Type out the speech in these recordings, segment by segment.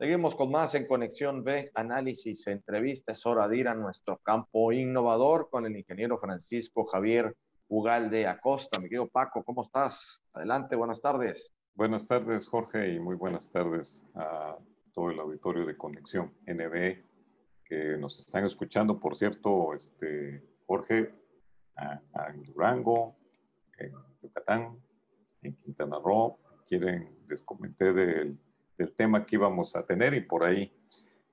Seguimos con más en Conexión B, análisis, entrevistas. Hora de ir a nuestro campo innovador con el ingeniero Francisco Javier Ugalde Acosta. Mi querido Paco, ¿cómo estás? Adelante, buenas tardes. Buenas tardes, Jorge, y muy buenas tardes a todo el auditorio de Conexión NB que nos están escuchando. Por cierto, este, Jorge, en Durango, en Yucatán, en Quintana Roo, quieren, les comenté del, del, tema que íbamos a tener y por ahí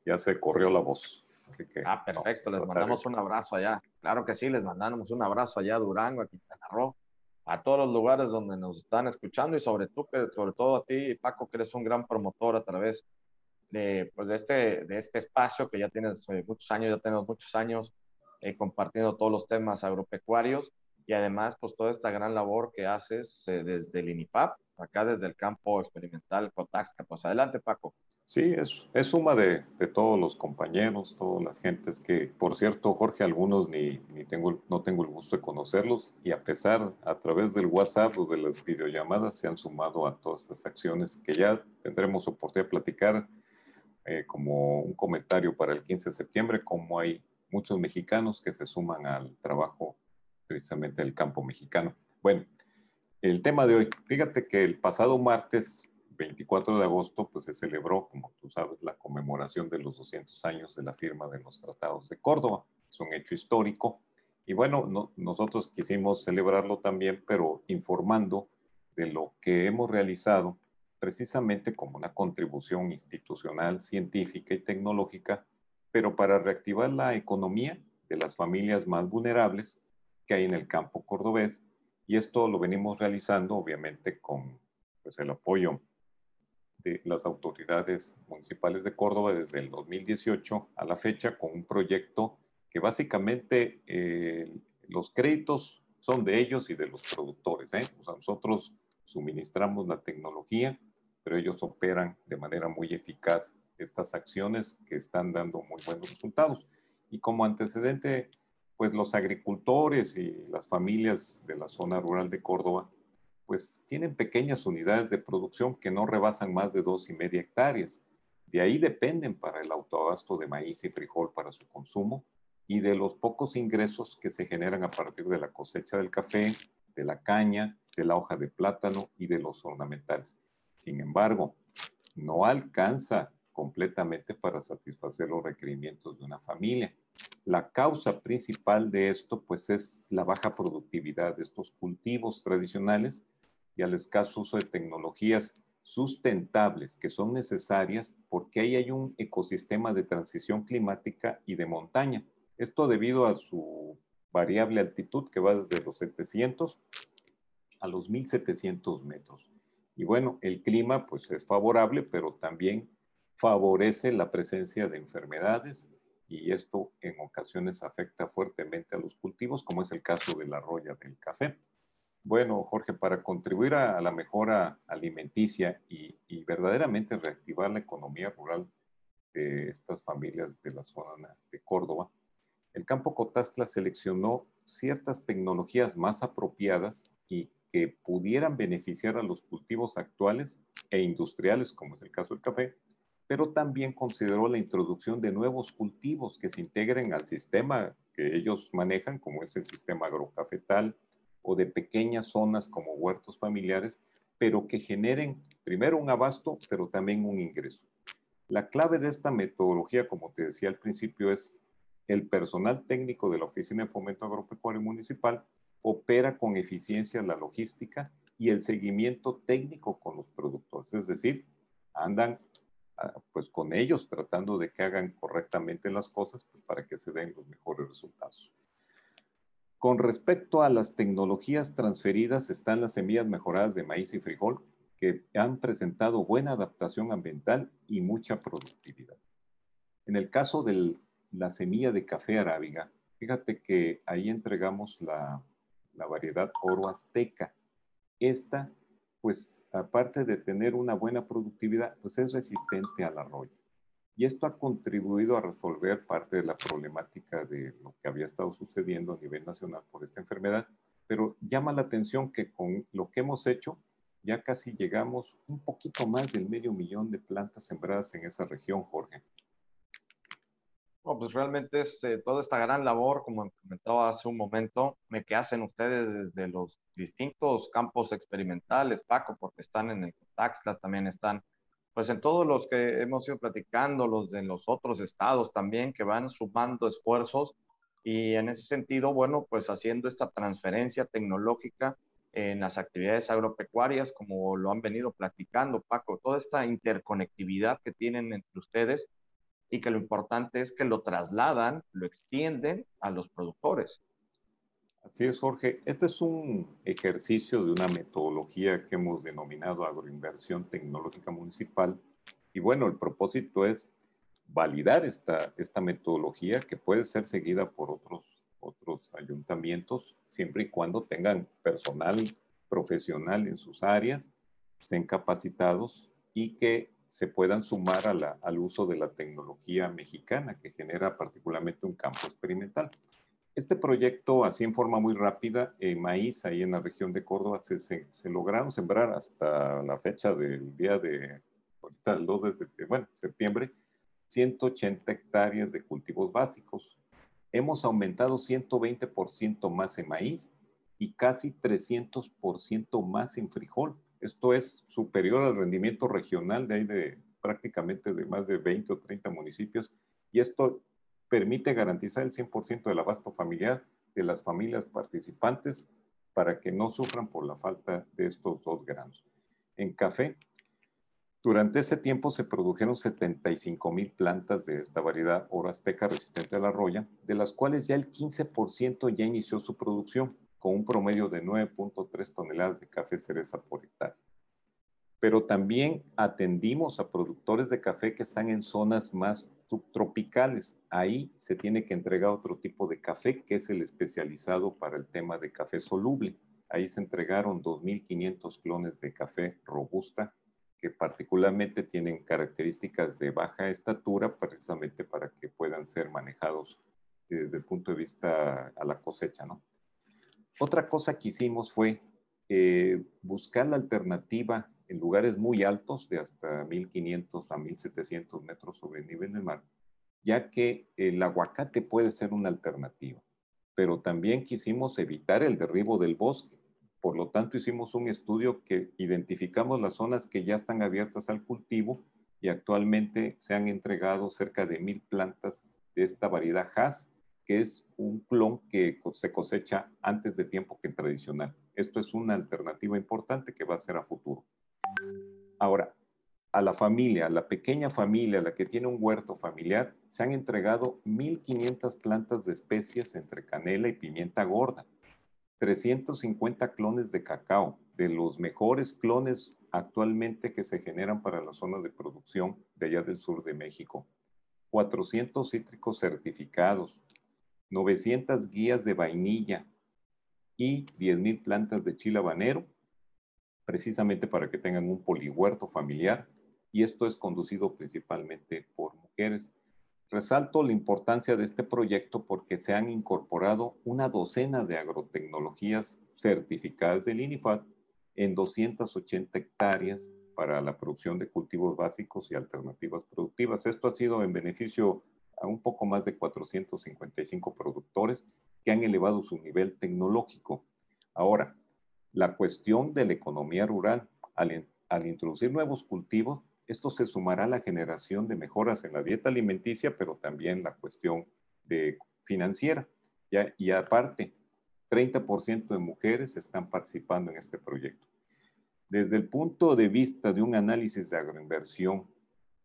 ya se corrió la voz. Así que, ah, perfecto, les mandamos un abrazo allá. Claro que sí, les mandamos un abrazo allá a Durango, a Quintana Roo, a todos los lugares donde nos están escuchando y sobre, tú, sobre todo a ti, Paco, que eres un gran promotor a través de, pues de, este, de este espacio que ya tienes eh, muchos años, ya tenemos muchos años eh, compartiendo todos los temas agropecuarios y además pues toda esta gran labor que haces eh, desde el INIPAP, acá desde el campo experimental Cotaxca. Pues adelante Paco. Sí, es, es suma de, todos los compañeros, todas las gentes que, por cierto, Jorge, algunos ni, ni tengo, no tengo el gusto de conocerlos y a pesar, a través del WhatsApp o de las videollamadas, se han sumado a todas estas acciones que ya tendremos oportunidad de platicar eh, como un comentario para el 15 de septiembre, como hay muchos mexicanos que se suman al trabajo precisamente del campo mexicano. Bueno, el tema de hoy, fíjate que el pasado martes 24 de agosto, pues se celebró, como tú sabes, la conmemoración de los 200 años de la firma de los tratados de Córdoba. Es un hecho histórico. Y bueno, nosotros quisimos celebrarlo también, pero informando de lo que hemos realizado precisamente como una contribución institucional, científica y tecnológica, pero para reactivar la economía de las familias más vulnerables que hay en el campo cordobés. Y esto lo venimos realizando, obviamente, con pues, el apoyo de las autoridades municipales de Córdoba desde el 2018 a la fecha con un proyecto que básicamente eh, los créditos son de ellos y de los productores. ¿eh? Nosotros suministramos la tecnología, pero ellos operan de manera muy eficaz estas acciones que están dando muy buenos resultados. Y como antecedente, pues los agricultores y las familias de la zona rural de Córdoba pues tienen pequeñas unidades de producción que no rebasan más de dos y media hectáreas. De ahí dependen para el autoabasto de maíz y frijol para su consumo y de los pocos ingresos que se generan a partir de la cosecha del café, de la caña, de la hoja de plátano y de los ornamentales. Sin embargo, no alcanza completamente para satisfacer los requerimientos de una familia. La causa principal de esto, pues, es la baja productividad de estos cultivos tradicionales y al escaso uso de tecnologías sustentables que son necesarias porque ahí hay un ecosistema de transición climática y de montaña. Esto debido a su variable altitud que va desde los 700 a los 1700 metros. Y bueno, el clima pues es favorable, pero también favorece la presencia de enfermedades y esto en ocasiones afecta fuertemente a los cultivos, como es el caso de la roya del café. Bueno, Jorge, para contribuir a, la mejora alimenticia y, verdaderamente reactivar la economía rural de estas familias de la zona de Córdoba, el campo Cotastla seleccionó ciertas tecnologías más apropiadas y que pudieran beneficiar a los cultivos actuales e industriales, como es el caso del café, pero también consideró la introducción de nuevos cultivos que se integren al sistema que ellos manejan, como es el sistema agrocafetal, o de pequeñas zonas como huertos familiares, pero que generen primero un abasto, pero también un ingreso. La clave de esta metodología, como te decía al principio, es el personal técnico de la Oficina de Fomento Agropecuario Municipal opera con eficiencia la logística y el seguimiento técnico con los productores, es decir, andan pues con ellos tratando de que hagan correctamente las cosas pues, para que se den los mejores resultados. Con respecto a las tecnologías transferidas, están las semillas mejoradas de maíz y frijol, que han presentado buena adaptación ambiental y mucha productividad. En el caso de la semilla de café arábiga, fíjate que ahí entregamos la, la variedad oro azteca. Esta, pues aparte de tener una buena productividad, pues es resistente al arroyo. Y esto ha contribuido a resolver parte de la problemática de lo que había estado sucediendo a nivel nacional por esta enfermedad. Pero llama la atención que con lo que hemos hecho, ya casi llegamos un poquito más del medio millón de plantas sembradas en esa región, Jorge. Pues realmente es eh, toda esta gran labor, como comentaba hace un momento, me que hacen ustedes desde los distintos campos experimentales, Paco, porque están en el Taxlas, también están, pues en todos los que hemos ido platicando, los de los otros estados también, que van sumando esfuerzos y en ese sentido, bueno, pues haciendo esta transferencia tecnológica en las actividades agropecuarias, como lo han venido platicando, Paco, toda esta interconectividad que tienen entre ustedes y que lo importante es que lo trasladan, lo extienden a los productores. Así es, Jorge. Este es un ejercicio de una metodología que hemos denominado agroinversión tecnológica municipal. Y bueno, el propósito es validar esta, esta metodología que puede ser seguida por otros otros ayuntamientos, siempre y cuando tengan personal profesional en sus áreas, sean capacitados y que se puedan sumar al uso de la tecnología mexicana que genera particularmente un campo experimental. Este proyecto, así en forma muy rápida, en maíz, ahí en la región de Córdoba, se, se, lograron sembrar hasta la fecha del día de, ahorita el 2 de bueno, septiembre, 180 hectáreas de cultivos básicos, hemos aumentado 120% más en maíz y casi 300% más en frijol. Esto es superior al rendimiento regional de ahí de prácticamente de más de 20 o 30 municipios y esto permite garantizar el 100% del abasto familiar de las familias participantes para que no sufran por la falta de estos dos granos. En café, durante ese tiempo se produjeron 75 mil plantas de esta variedad oro azteca resistente a la roya, de las cuales ya el 15% ya inició su producción, con un promedio de 9.3 toneladas de café cereza por hectárea. Pero también atendimos a productores de café que están en zonas más subtropicales. Ahí se tiene que entregar otro tipo de café, que es el especializado para el tema de café soluble. Ahí se entregaron 2.500 clones de café robusta que particularmente tienen características de baja estatura precisamente para que puedan ser manejados desde el punto de vista a la cosecha, ¿no? Otra cosa que hicimos fue eh, buscar la alternativa en lugares muy altos, de hasta 1500 a 1700 metros sobre el nivel del mar, ya que el aguacate puede ser una alternativa, pero también quisimos evitar el derribo del bosque. Por lo tanto, hicimos un estudio que identificamos las zonas que ya están abiertas al cultivo y actualmente se han entregado cerca de mil plantas de esta variedad Hass, que es un clon que se cosecha antes de tiempo que el tradicional. Esto es una alternativa importante que va a ser a futuro. Ahora, a la familia, a la pequeña familia, a la que tiene un huerto familiar, se han entregado 1.500 plantas de especies entre canela y pimienta gorda 350 clones de cacao, de los mejores clones actualmente que se generan para la zona de producción de allá del sur de México. 400 cítricos certificados, 900 guías de vainilla y 10.000 plantas de chile habanero, precisamente para que tengan un polihuerto familiar. Y esto es conducido principalmente por mujeres. Resalto la importancia de este proyecto porque se han incorporado una docena de agrotecnologías certificadas del INIFAD en 280 hectáreas para la producción de cultivos básicos y alternativas productivas. Esto ha sido en beneficio a un poco más de 455 productores que han elevado su nivel tecnológico. Ahora, la cuestión de la economía rural, al, introducir nuevos cultivos, esto se sumará a la generación de mejoras en la dieta alimenticia, pero también la cuestión de financiera. ¿ya? Y aparte, 30% de mujeres están participando en este proyecto. Desde el punto de vista de un análisis de agroinversión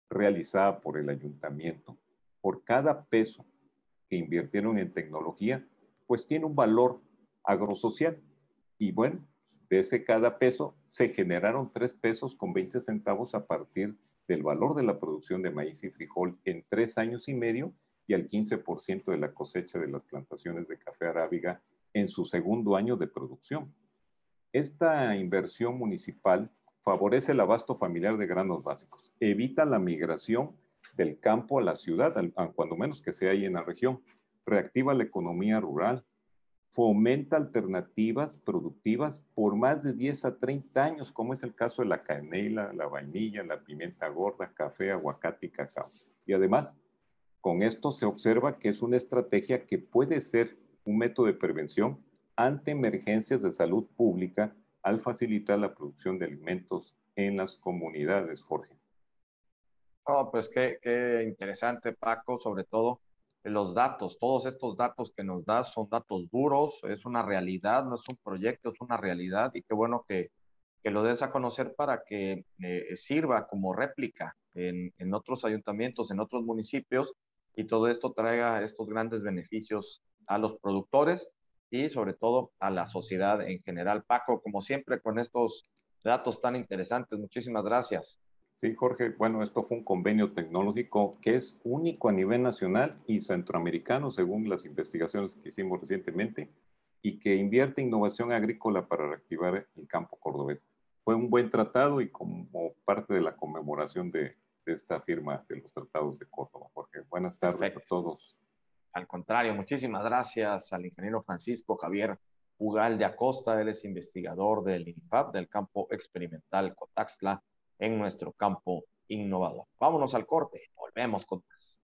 realizada por el ayuntamiento, por cada peso que invirtieron en tecnología, pues tiene un valor agrosocial. Y bueno, de ese cada peso se generaron tres pesos con 20 centavos a partir del valor de la producción de maíz y frijol en tres años y medio y al 15% de la cosecha de las plantaciones de café arábiga en su segundo año de producción. Esta inversión municipal favorece el abasto familiar de granos básicos, evita la migración del campo a la ciudad, cuando menos que sea ahí en la región, reactiva la economía rural, fomenta alternativas productivas por más de 10 a 30 años, como es el caso de la canela, la vainilla, la pimienta gorda, café, aguacate y cacao. Y además, con esto se observa que es una estrategia que puede ser un método de prevención ante emergencias de salud pública al facilitar la producción de alimentos en las comunidades, Jorge. Oh, pues qué, interesante, Paco, sobre todo los datos, todos estos datos que nos das son datos duros, es una realidad, no es un proyecto, es una realidad y qué bueno que, que lo des a conocer para que eh, sirva como réplica en, en, otros ayuntamientos, en otros municipios y todo esto traiga estos grandes beneficios a los productores y sobre todo a la sociedad en general. Paco, como siempre, con estos datos tan interesantes, muchísimas gracias. Sí, Jorge, bueno, esto fue un convenio tecnológico que es único a nivel nacional y centroamericano, según las investigaciones que hicimos recientemente, y que invierte innovación agrícola para reactivar el campo cordobés. Fue un buen tratado y como parte de la conmemoración de, esta firma de los tratados de Córdoba. Jorge, buenas tardes a todos. Al contrario, muchísimas gracias al ingeniero Francisco Javier Ugal de Acosta, él es investigador del INIFAP, del campo experimental Cotaxtla en nuestro campo innovador. Vámonos al corte, volvemos con más.